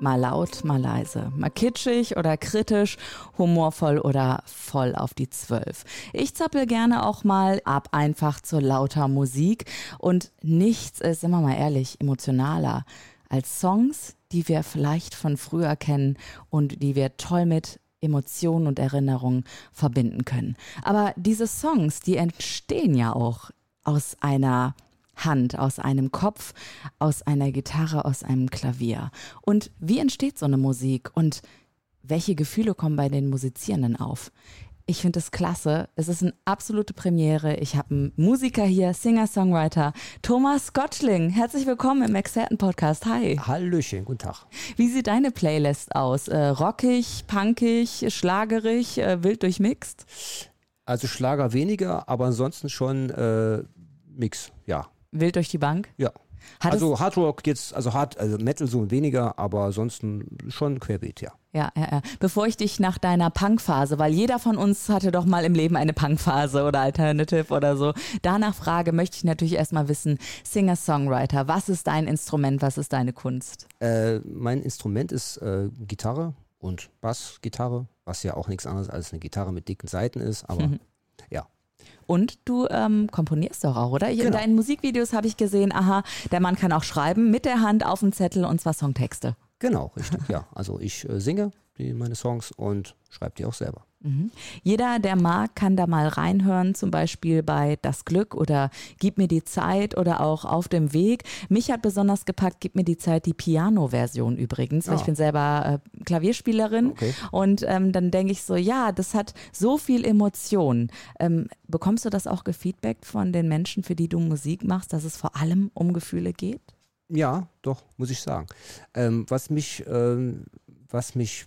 Mal laut, mal leise, mal kitschig oder kritisch, humorvoll oder voll auf die Zwölf. Ich zappel gerne auch mal ab einfach zur lauter Musik und nichts ist, immer mal ehrlich, emotionaler als Songs, die wir vielleicht von früher kennen und die wir toll mit Emotionen und Erinnerungen verbinden können. Aber diese Songs, die entstehen ja auch aus einer Hand, aus einem Kopf, aus einer Gitarre, aus einem Klavier. Und wie entsteht so eine Musik und welche Gefühle kommen bei den Musizierenden auf? Ich finde es klasse. Es ist eine absolute Premiere. Ich habe einen Musiker hier, Singer-Songwriter, Thomas Gottschling. Herzlich willkommen im Experten-Podcast. Hi. Hallöchen, guten Tag. Wie sieht deine Playlist aus? Äh, rockig, punkig, schlagerig, äh, wild durchmixt? Also Schlager weniger, aber ansonsten schon äh, Mix, ja. Wild durch die Bank? Ja. Hat also Hard Rock jetzt, also Hard, also Metal so weniger, aber ansonsten schon querbeet, ja. Ja, ja, ja. Bevor ich dich nach deiner Punkphase, weil jeder von uns hatte doch mal im Leben eine Punkphase oder Alternative oder so, danach frage, möchte ich natürlich erstmal wissen, Singer-Songwriter, was ist dein Instrument, was ist deine Kunst? Äh, mein Instrument ist äh, Gitarre und Bassgitarre, was ja auch nichts anderes als eine Gitarre mit dicken Seiten ist, aber mhm. ja, und du ähm, komponierst doch auch, oder? Genau. In deinen Musikvideos habe ich gesehen, aha, der Mann kann auch schreiben mit der Hand auf dem Zettel und zwar Songtexte. Genau, richtig, ja. Also ich äh, singe die, meine Songs und schreibe die auch selber. Mhm. Jeder, der mag, kann da mal reinhören, zum Beispiel bei Das Glück oder Gib mir die Zeit oder auch Auf dem Weg. Mich hat besonders gepackt, Gib mir die Zeit, die Piano-Version übrigens, weil ah. ich bin selber äh, Klavierspielerin okay. und ähm, dann denke ich so, ja, das hat so viel Emotion. Ähm, bekommst du das auch gefeedbackt von den Menschen, für die du Musik machst, dass es vor allem um Gefühle geht? Ja, doch, muss ich sagen. Ähm, was mich, ähm, was mich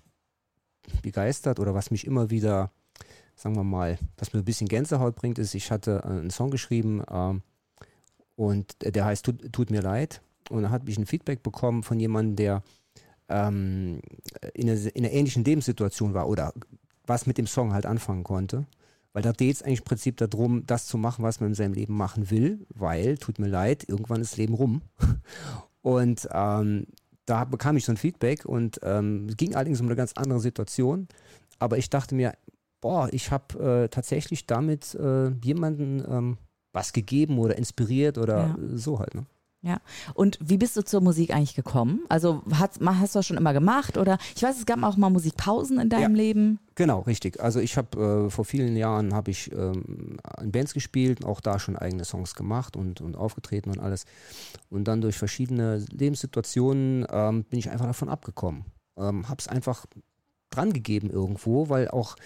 begeistert oder was mich immer wieder, sagen wir mal, was mir ein bisschen Gänsehaut bringt, ist, ich hatte einen Song geschrieben ähm, und der heißt tut, tut, mir leid und da habe ich ein Feedback bekommen von jemandem, der ähm, in, einer, in, einer, ähnlichen Lebenssituation war oder was mit dem Song halt anfangen konnte. Weil da geht es eigentlich im Prinzip darum, das zu machen, was man in seinem Leben machen will, weil, tut mir leid, irgendwann ist Leben rum. Und ähm, da bekam ich so ein Feedback und ähm, es ging allerdings um eine ganz andere Situation. Aber ich dachte mir, boah, ich habe äh, tatsächlich damit äh, jemanden ähm, was gegeben oder inspiriert oder ja. so halt. Ne? Ja. Und wie bist du zur Musik eigentlich gekommen? Also hast, hast du das schon immer gemacht oder ich weiß, es gab auch mal Musikpausen in deinem ja, Leben. Genau, richtig. Also ich habe äh, vor vielen Jahren habe ich ähm, in Bands gespielt, auch da schon eigene Songs gemacht und, und aufgetreten und alles. Und dann durch verschiedene Lebenssituationen ähm, bin ich einfach davon abgekommen. Ähm, habe es einfach dran gegeben irgendwo, weil auch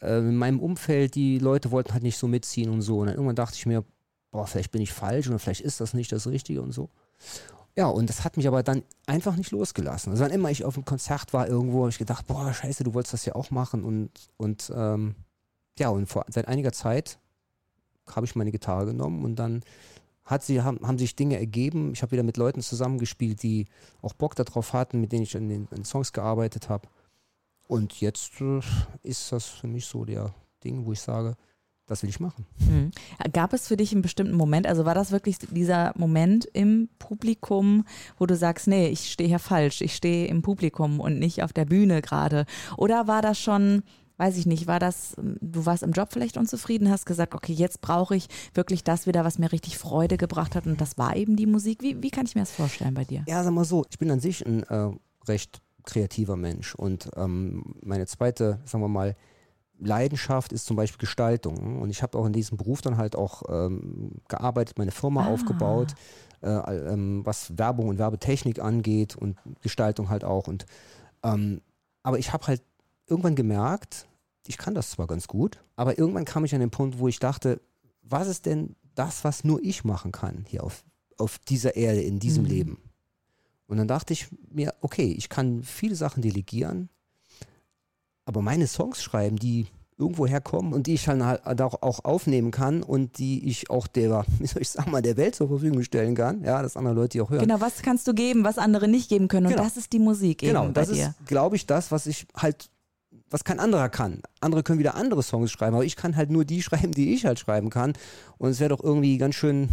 äh, in meinem Umfeld die Leute wollten halt nicht so mitziehen und so. Und dann irgendwann dachte ich mir, boah, vielleicht bin ich falsch oder vielleicht ist das nicht das Richtige und so. Ja, und das hat mich aber dann einfach nicht losgelassen. Also wann immer ich auf einem Konzert war irgendwo, habe ich gedacht, boah, scheiße, du wolltest das ja auch machen. Und, und ähm, ja, und vor, seit einiger Zeit habe ich meine Gitarre genommen und dann hat sie, haben, haben sich Dinge ergeben. Ich habe wieder mit Leuten zusammengespielt, die auch Bock darauf hatten, mit denen ich an den, an Songs gearbeitet habe. Und jetzt äh, ist das für mich so der Ding, wo ich sage, das will ich machen. Mhm. Gab es für dich einen bestimmten Moment, also war das wirklich dieser Moment im Publikum, wo du sagst, nee, ich stehe hier falsch, ich stehe im Publikum und nicht auf der Bühne gerade? Oder war das schon, weiß ich nicht, war das, du warst im Job vielleicht unzufrieden, hast gesagt, okay, jetzt brauche ich wirklich das wieder, was mir richtig Freude gebracht hat und das war eben die Musik. Wie, wie kann ich mir das vorstellen bei dir? Ja, sag mal so, ich bin an sich ein äh, recht kreativer Mensch und ähm, meine zweite, sagen wir mal, Leidenschaft ist zum Beispiel Gestaltung. Und ich habe auch in diesem Beruf dann halt auch ähm, gearbeitet, meine Firma ah. aufgebaut, äh, ähm, was Werbung und Werbetechnik angeht und Gestaltung halt auch. Und ähm, aber ich habe halt irgendwann gemerkt, ich kann das zwar ganz gut, aber irgendwann kam ich an den Punkt, wo ich dachte, was ist denn das, was nur ich machen kann hier auf, auf dieser Erde, in diesem mhm. Leben? Und dann dachte ich mir, okay, ich kann viele Sachen delegieren, aber meine Songs schreiben, die irgendwo herkommen und die ich dann halt auch, aufnehmen kann und die ich auch der, wie soll ich sagen mal, der Welt zur Verfügung stellen kann. Ja, dass andere Leute die auch hören. Genau, was kannst du geben, was andere nicht geben können? Und Genau. das ist die Musik eben Genau, bei das dir. ist, glaube ich, das, was ich halt, was kein anderer kann. Andere können wieder andere Songs schreiben, aber ich kann halt nur die schreiben, die ich halt schreiben kann. Und es wäre doch irgendwie ganz schön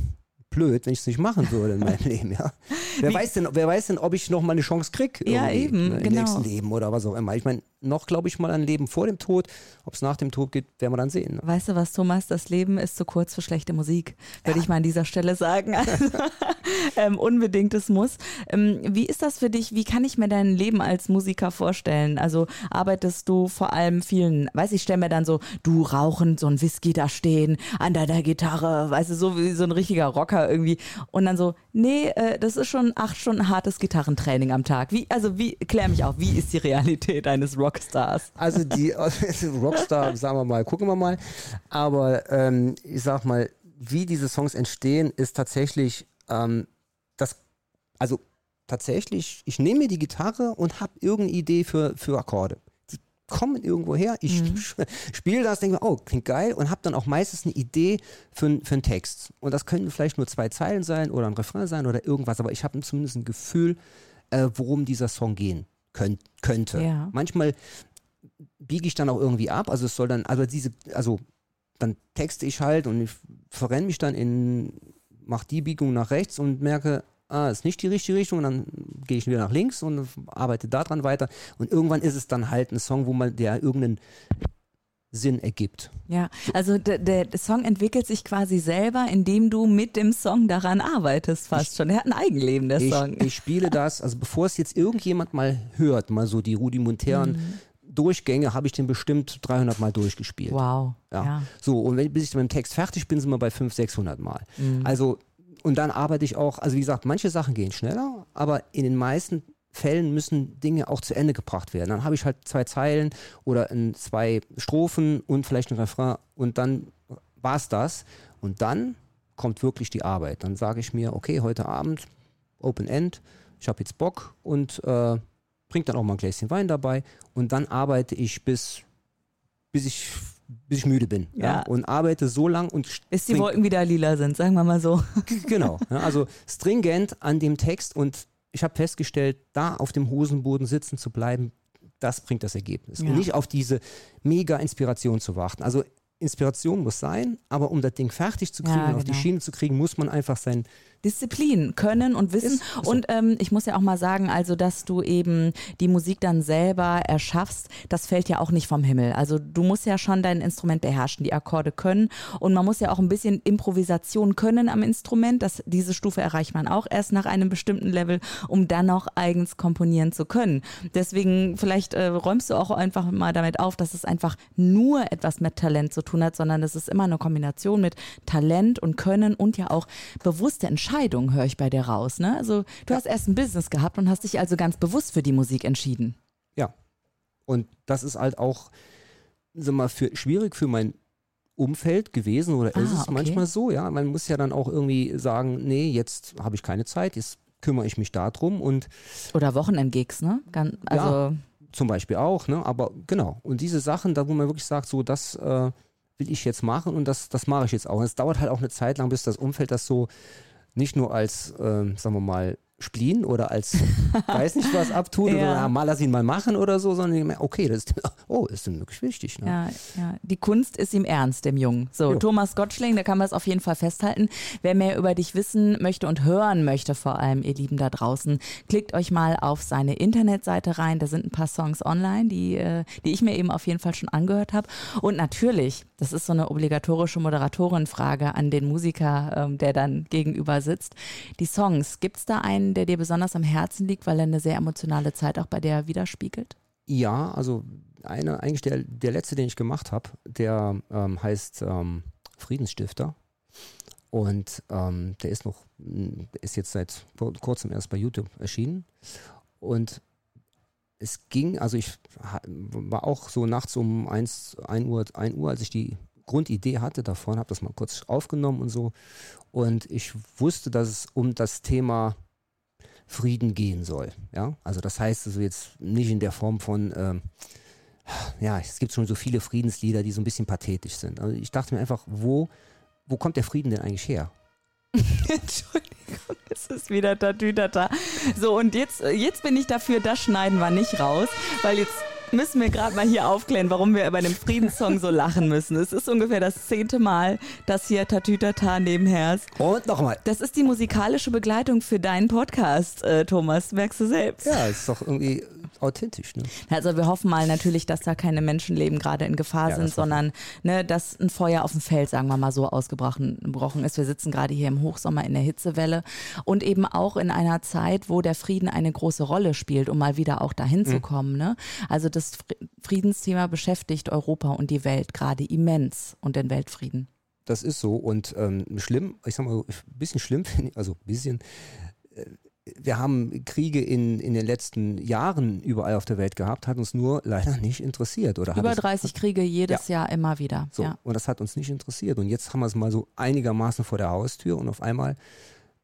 blöd, wenn ich es nicht machen würde in meinem Leben, ja. Wer weiß denn, wer weiß denn, ob ich noch mal eine Chance krieg Ja, eben, ne, im genau. nächsten Leben oder was auch immer. Ich meine, noch glaube ich mal an Leben vor dem Tod. Ob es nach dem Tod geht, werden wir dann sehen. Ne? Weißt du was, Thomas? Das Leben ist zu kurz für schlechte Musik, würde ich mal an dieser Stelle sagen. Also, ähm, unbedingtes Muss. Ähm, wie ist das für dich? Wie kann ich mir dein Leben als Musiker vorstellen? Also arbeitest du vor allem vielen, weiß ich, stell mir dann so, du rauchen, so ein Whisky da stehen, an deiner Gitarre, weißt du, so wie so ein richtiger Rocker irgendwie. Und dann so, nee, äh, das ist schon acht Stunden hartes Gitarrentraining am Tag. Wie, also wie, klär mich auf, wie ist die Realität eines Rockstars? Also die Rockstar, sagen wir mal, gucken wir mal. Aber ähm, ich sag mal, wie diese Songs entstehen, ist tatsächlich ähm, das, also tatsächlich, ich nehme mir die Gitarre und habe irgendeine Idee für, für Akkorde. Die kommen irgendwo her, ich spiele das, denke mir, oh, klingt geil und habe dann auch meistens eine Idee für, für einen Text. Und das können vielleicht nur zwei Zeilen sein oder ein Refrain sein oder irgendwas, aber ich habe zumindest ein Gefühl, äh, worum dieser Song gehen könnt, könnte. Ja. Manchmal biege ich dann auch irgendwie ab. Also es soll dann, also diese, also dann texte ich halt und ich verrenne mich dann in, mach die Biegung nach rechts und merke, ah, ist nicht die richtige Richtung und dann gehe ich wieder nach links und arbeite da dran weiter. Und irgendwann ist es dann halt ein Song, wo man der irgendeinen Sinn ergibt. Ja, also der, der Song entwickelt sich quasi selber, indem du mit dem Song daran arbeitest, fast schon. Er hat ein Eigenleben, der Ich, Song. ich spiele das, also bevor es jetzt irgendjemand mal hört, mal so die rudimentären Mhm. Durchgänge, habe ich den bestimmt 300 Mal durchgespielt. Wow. Ja. Ja. So, und wenn, bis ich mit dem Text fertig bin, sind wir bei 500, 600 Mal. Mhm. Also, und dann arbeite ich auch, also wie gesagt, manche Sachen gehen schneller, aber in den meisten Fällen müssen Dinge auch zu Ende gebracht werden. Dann habe ich halt zwei Zeilen oder zwei Strophen und vielleicht ein Refrain und dann war es das. Und dann kommt wirklich die Arbeit. Dann sage ich mir, okay, heute Abend Open End, ich habe jetzt Bock und äh, bringt dann auch mal ein Gläschen Wein dabei und dann arbeite ich bis, bis ich bis ich müde bin. Ja. Ja. Und arbeite so lang und Bis die Wolken wieder lila sind, sagen wir mal so. Genau. Ja, also stringent an dem Text und ich habe festgestellt, da auf dem Hosenboden sitzen zu bleiben, das bringt das Ergebnis. Ja. Und nicht auf diese mega Inspiration zu warten. Also Inspiration muss sein, aber um das Ding fertig zu kriegen, Ja, auf die genau. Schiene zu kriegen, muss man einfach sein. Disziplin, Können und Wissen. Ist-. Und ähm, ich muss ja auch mal sagen, also dass du eben die Musik dann selber erschaffst, das fällt ja auch nicht vom Himmel. Also du musst ja schon dein Instrument beherrschen, die Akkorde können. Und man muss ja auch ein bisschen Improvisation können am Instrument. Das, diese Stufe erreicht man auch erst nach einem bestimmten Level, um dann auch eigens komponieren zu können. Deswegen vielleicht äh, räumst du auch einfach mal damit auf, dass es einfach nur etwas mit Talent zu tun hat, sondern es ist immer eine Kombination mit Talent und Können und ja auch bewusste Entscheidungen, höre ich bei dir raus. Ne? Also du hast erst ein Business gehabt und hast dich also ganz bewusst für die Musik entschieden. Ja. Und das ist halt auch, sag mal, für, schwierig für mein Umfeld gewesen oder ist Ah, es okay. manchmal so, ja. Man muss ja dann auch irgendwie sagen, nee, jetzt habe ich keine Zeit, jetzt kümmere ich mich darum und Oder Wochenendgigs, ne? Gan also zum Beispiel auch, ne? Aber genau. Und diese Sachen, da wo man wirklich sagt, so das äh, will ich jetzt machen und das, das mache ich jetzt auch. Und es dauert halt auch eine Zeit lang, bis das Umfeld das so nicht nur als, ähm, sagen wir mal, Spleen oder als weiß nicht was abtut Ja. oder ja, mal lass ihn mal machen oder so, sondern okay, das ist, oh, ist denn wirklich wichtig. Ne? Ja, ja. Die Kunst ist ihm ernst, dem Jungen. So, Jo. Thomas Gottschling, da kann man es auf jeden Fall festhalten. Wer mehr über dich wissen möchte und hören möchte, vor allem, ihr Lieben da draußen, klickt euch mal auf seine Internetseite rein. Da sind ein paar Songs online, die, äh, die ich mir eben auf jeden Fall schon angehört habe. Und natürlich, das ist so eine obligatorische Moderatorenfrage an den Musiker, ähm, der dann gegenüber sitzt. Die Songs, gibt es da einen, der dir besonders am Herzen liegt, weil er eine sehr emotionale Zeit auch bei dir widerspiegelt? Ja, also eine, eigentlich der, der letzte, den ich gemacht habe, der ähm, heißt ähm, Friedensstifter. Und ähm, der ist noch, ist jetzt seit kurzem erst bei YouTube erschienen. Und es ging, also ich war auch so nachts um 1, 1, Uhr, 1 Uhr, als ich die Grundidee hatte davon, habe das mal kurz aufgenommen und so. Und ich wusste, dass es um das Thema Frieden gehen soll. Ja, also das heißt also jetzt nicht in der Form von ähm, ja, es gibt schon so viele Friedenslieder, die so ein bisschen pathetisch sind. Also ich dachte mir einfach, wo, wo kommt der Frieden denn eigentlich her? Entschuldigung, es ist wieder Tatütata. So, und jetzt, jetzt bin ich dafür, das schneiden wir nicht raus, weil jetzt müssen wir gerade mal hier aufklären, warum wir bei dem Friedenssong so lachen müssen. Es ist ungefähr das zehnte Mal, dass hier Tatütata nebenher ist. Und nochmal. Das ist die musikalische Begleitung für deinen Podcast, äh, Thomas. Merkst du selbst? Ja, ist doch irgendwie authentisch. Ne? Also wir hoffen mal natürlich, dass da keine Menschenleben gerade in Gefahr ja, sind, sondern ne, dass ein Feuer auf dem Feld, sagen wir mal so, ausgebrochen ist. Wir sitzen gerade hier im Hochsommer in der Hitzewelle und eben auch in einer Zeit, wo der Frieden eine große Rolle spielt, um mal wieder auch dahin mhm. zu kommen. Ne? Also das Friedensthema beschäftigt Europa und die Welt gerade immens und den Weltfrieden. Das ist so und ähm, schlimm, ich sag mal, ein bisschen schlimm, also ein bisschen, äh, wir haben Kriege in, in den letzten Jahren überall auf der Welt gehabt, hat uns nur leider nicht interessiert. Oder Über es, 30 Kriege jedes ja. Jahr immer wieder. So, ja. Und das hat uns nicht interessiert. Und jetzt haben wir es mal so einigermaßen vor der Haustür und auf einmal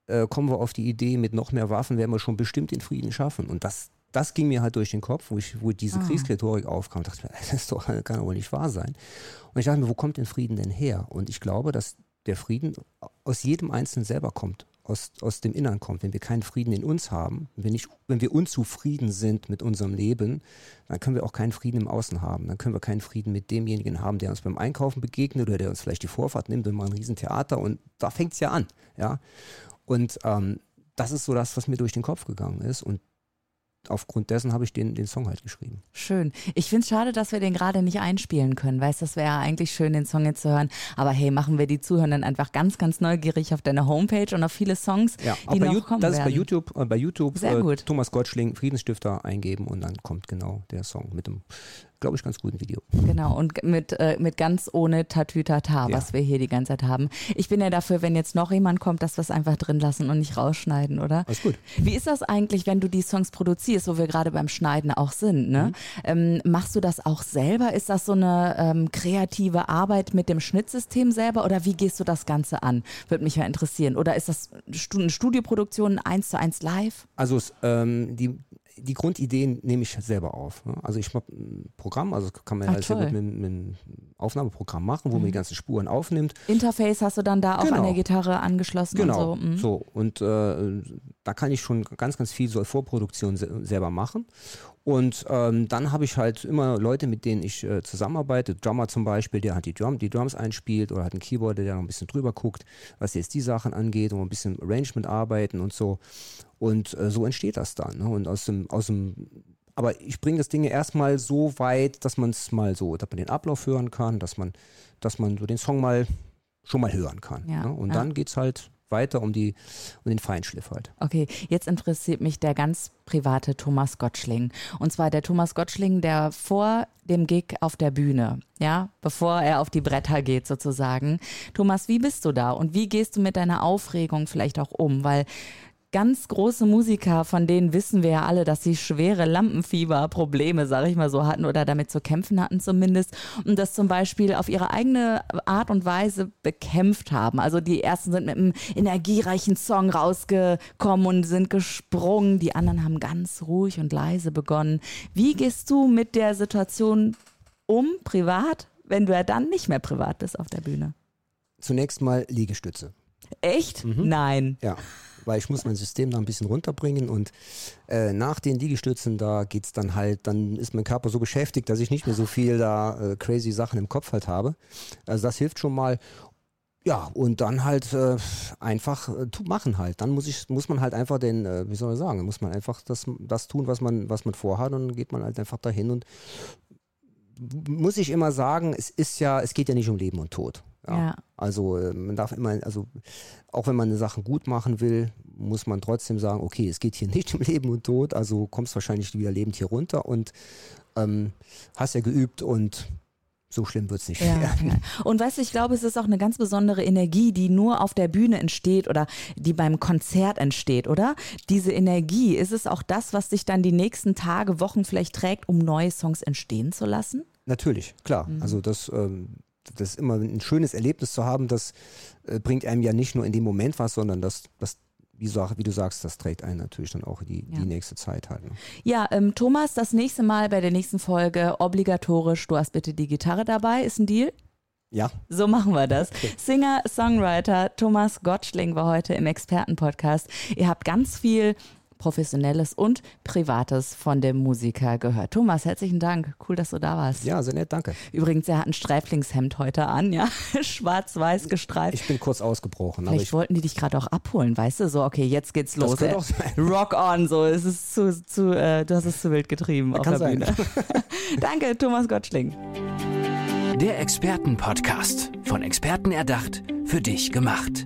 äh, kommen wir auf die Idee, mit noch mehr Waffen werden wir schon bestimmt den Frieden schaffen. Und das, das ging mir halt durch den Kopf, wo, ich, wo diese ah. Kriegsrhetorik aufkam. dachte mir, das doch, kann doch wohl nicht wahr sein. Und ich dachte mir, wo kommt denn Frieden denn her? Und ich glaube, dass der Frieden aus jedem Einzelnen selber kommt aus, aus dem Innern kommt, wenn wir keinen Frieden in uns haben, wenn, nicht, wenn wir unzufrieden sind mit unserem Leben, dann können wir auch keinen Frieden im Außen haben. Dann können wir keinen Frieden mit demjenigen haben, der uns beim Einkaufen begegnet oder der uns vielleicht die Vorfahrt nimmt und mal ein Riesentheater und da fängt es ja an. Ja? Und ähm, das ist so das, was mir durch den Kopf gegangen ist und aufgrund dessen habe ich den, den Song halt geschrieben. Schön. Ich finde es schade, dass wir den gerade nicht einspielen können. Weißt das wäre ja eigentlich schön, den Song jetzt zu hören. Aber hey, machen wir die Zuhörenden einfach ganz, ganz neugierig auf deine Homepage und auf viele Songs, ja, die noch YouTube, kommen Das ist bei YouTube, äh, bei YouTube Sehr äh, gut. Thomas Gottschling, Friedensstifter eingeben und dann kommt genau der Song mit dem glaube ich, ganz guten Video. Genau, und mit, äh, mit ganz ohne Tatütata, ja. was wir hier die ganze Zeit haben. Ich bin ja dafür, wenn jetzt noch jemand kommt, dass wir es einfach drin lassen und nicht rausschneiden, oder? Alles gut. Wie ist das eigentlich, wenn du die Songs produzierst, wo wir gerade beim Schneiden auch sind? Ne? Mhm. Ähm, machst du das auch selber? Ist das so eine ähm, kreative Arbeit mit dem Schnittsystem selber oder wie gehst du das Ganze an? Würde mich ja interessieren. Oder ist das eine Studioproduktion eins zu eins live? Also ähm, die, die Grundideen nehme ich selber auf. Ne? Also ich habe ein Programm, also kann man ja halt sehr gut mit, mit, einem Aufnahmeprogramm machen, wo mhm. man die ganzen Spuren aufnimmt. Interface hast du dann da auch genau. an der Gitarre angeschlossen genau. und so. Mhm. So, und äh, da kann ich schon ganz, ganz viel so Vorproduktion se selber machen. Und ähm, dann habe ich halt immer Leute, mit denen ich äh, zusammenarbeite. Drummer zum Beispiel, der halt die, Drum, die Drums einspielt oder hat einen Keyboarder, der noch ein bisschen drüber guckt, was jetzt die Sachen angeht und ein bisschen Arrangement arbeiten und so. Und äh, so entsteht das dann. Ne? Und aus dem, aus dem, aber ich bringe das Ding erstmal so weit, dass man es mal so, dass man den Ablauf hören kann, dass man, dass man so den Song mal schon mal hören kann. Ja, ne? Und ja. dann geht es halt weiter um, die, um den Feinschliff halt. Okay, jetzt interessiert mich der ganz private Thomas Gottschling. Und zwar der Thomas Gottschling, der vor dem Gig auf der Bühne, ja, bevor er auf die Bretter geht sozusagen. Thomas, wie bist du da und wie gehst du mit deiner Aufregung vielleicht auch um? Weil ganz große Musiker, von denen wissen wir ja alle, dass sie schwere Lampenfieberprobleme, sage ich mal so, hatten oder damit zu kämpfen hatten zumindest und das zum Beispiel auf ihre eigene Art und Weise bekämpft haben. Also die ersten sind mit einem energiereichen Song rausgekommen und sind gesprungen, die anderen haben ganz ruhig und leise begonnen. Wie gehst du mit der Situation um, privat, wenn du ja dann nicht mehr privat bist auf der Bühne? Zunächst mal Liegestütze. Echt? Mhm. Nein. Ja weil ich muss mein System da ein bisschen runterbringen und äh, nach den Liegestützen, da geht es dann halt, dann ist mein Körper so beschäftigt, dass ich nicht mehr so viel da äh, crazy Sachen im Kopf halt habe. Also das hilft schon mal. Ja, und dann halt äh, einfach äh, machen halt. Dann muss ich, muss man halt einfach den, äh, wie soll man sagen, muss man einfach das, das tun, was man, was man vorhat und dann geht man halt einfach dahin und muss ich immer sagen, es ist ja, es geht ja nicht um Leben und Tod. Ja. ja. Also äh, man darf immer, also auch wenn man eine Sache gut machen will, muss man trotzdem sagen, okay, es geht hier nicht um Leben und Tod, also kommst wahrscheinlich wieder lebend hier runter und ähm, hast ja geübt und so schlimm wird es nicht ja, werden. Ja. Und weißt du, ich glaube, es ist auch eine ganz besondere Energie, die nur auf der Bühne entsteht oder die beim Konzert entsteht, oder? Diese Energie, ist es auch das, was dich dann die nächsten Tage, Wochen vielleicht trägt, um neue Songs entstehen zu lassen? Natürlich, klar. Mhm. Also das ähm, das ist immer ein schönes Erlebnis zu haben, das äh, bringt einem ja nicht nur in dem Moment was, sondern das, das wie, wie, du sagst, das trägt einen natürlich dann auch die, ja. die nächste Zeit halt. Ne? Ja, ähm, Thomas, das nächste Mal bei der nächsten Folge obligatorisch, du hast bitte die Gitarre dabei, ist ein Deal? Ja. So machen wir das. Singer, Songwriter Thomas Gottschling war heute im Expertenpodcast. Ihr habt ganz viel Professionelles und Privates von dem Musiker gehört. Thomas, herzlichen Dank. Cool, dass du da warst. Ja, sehr nett, danke. Übrigens, er hat ein Streiflingshemd heute an, ja. Schwarz-weiß gestreift. Ich bin kurz ausgebrochen. Vielleicht wollten die dich gerade auch abholen, weißt du? So, okay, jetzt geht's los. Das auch sein. Rock on, so. Es ist zu, zu äh, du hast es zu wild getrieben auf der sein. Bühne. danke, Thomas Gottschling. Der Expertenpodcast. Von Experten erdacht, für dich gemacht.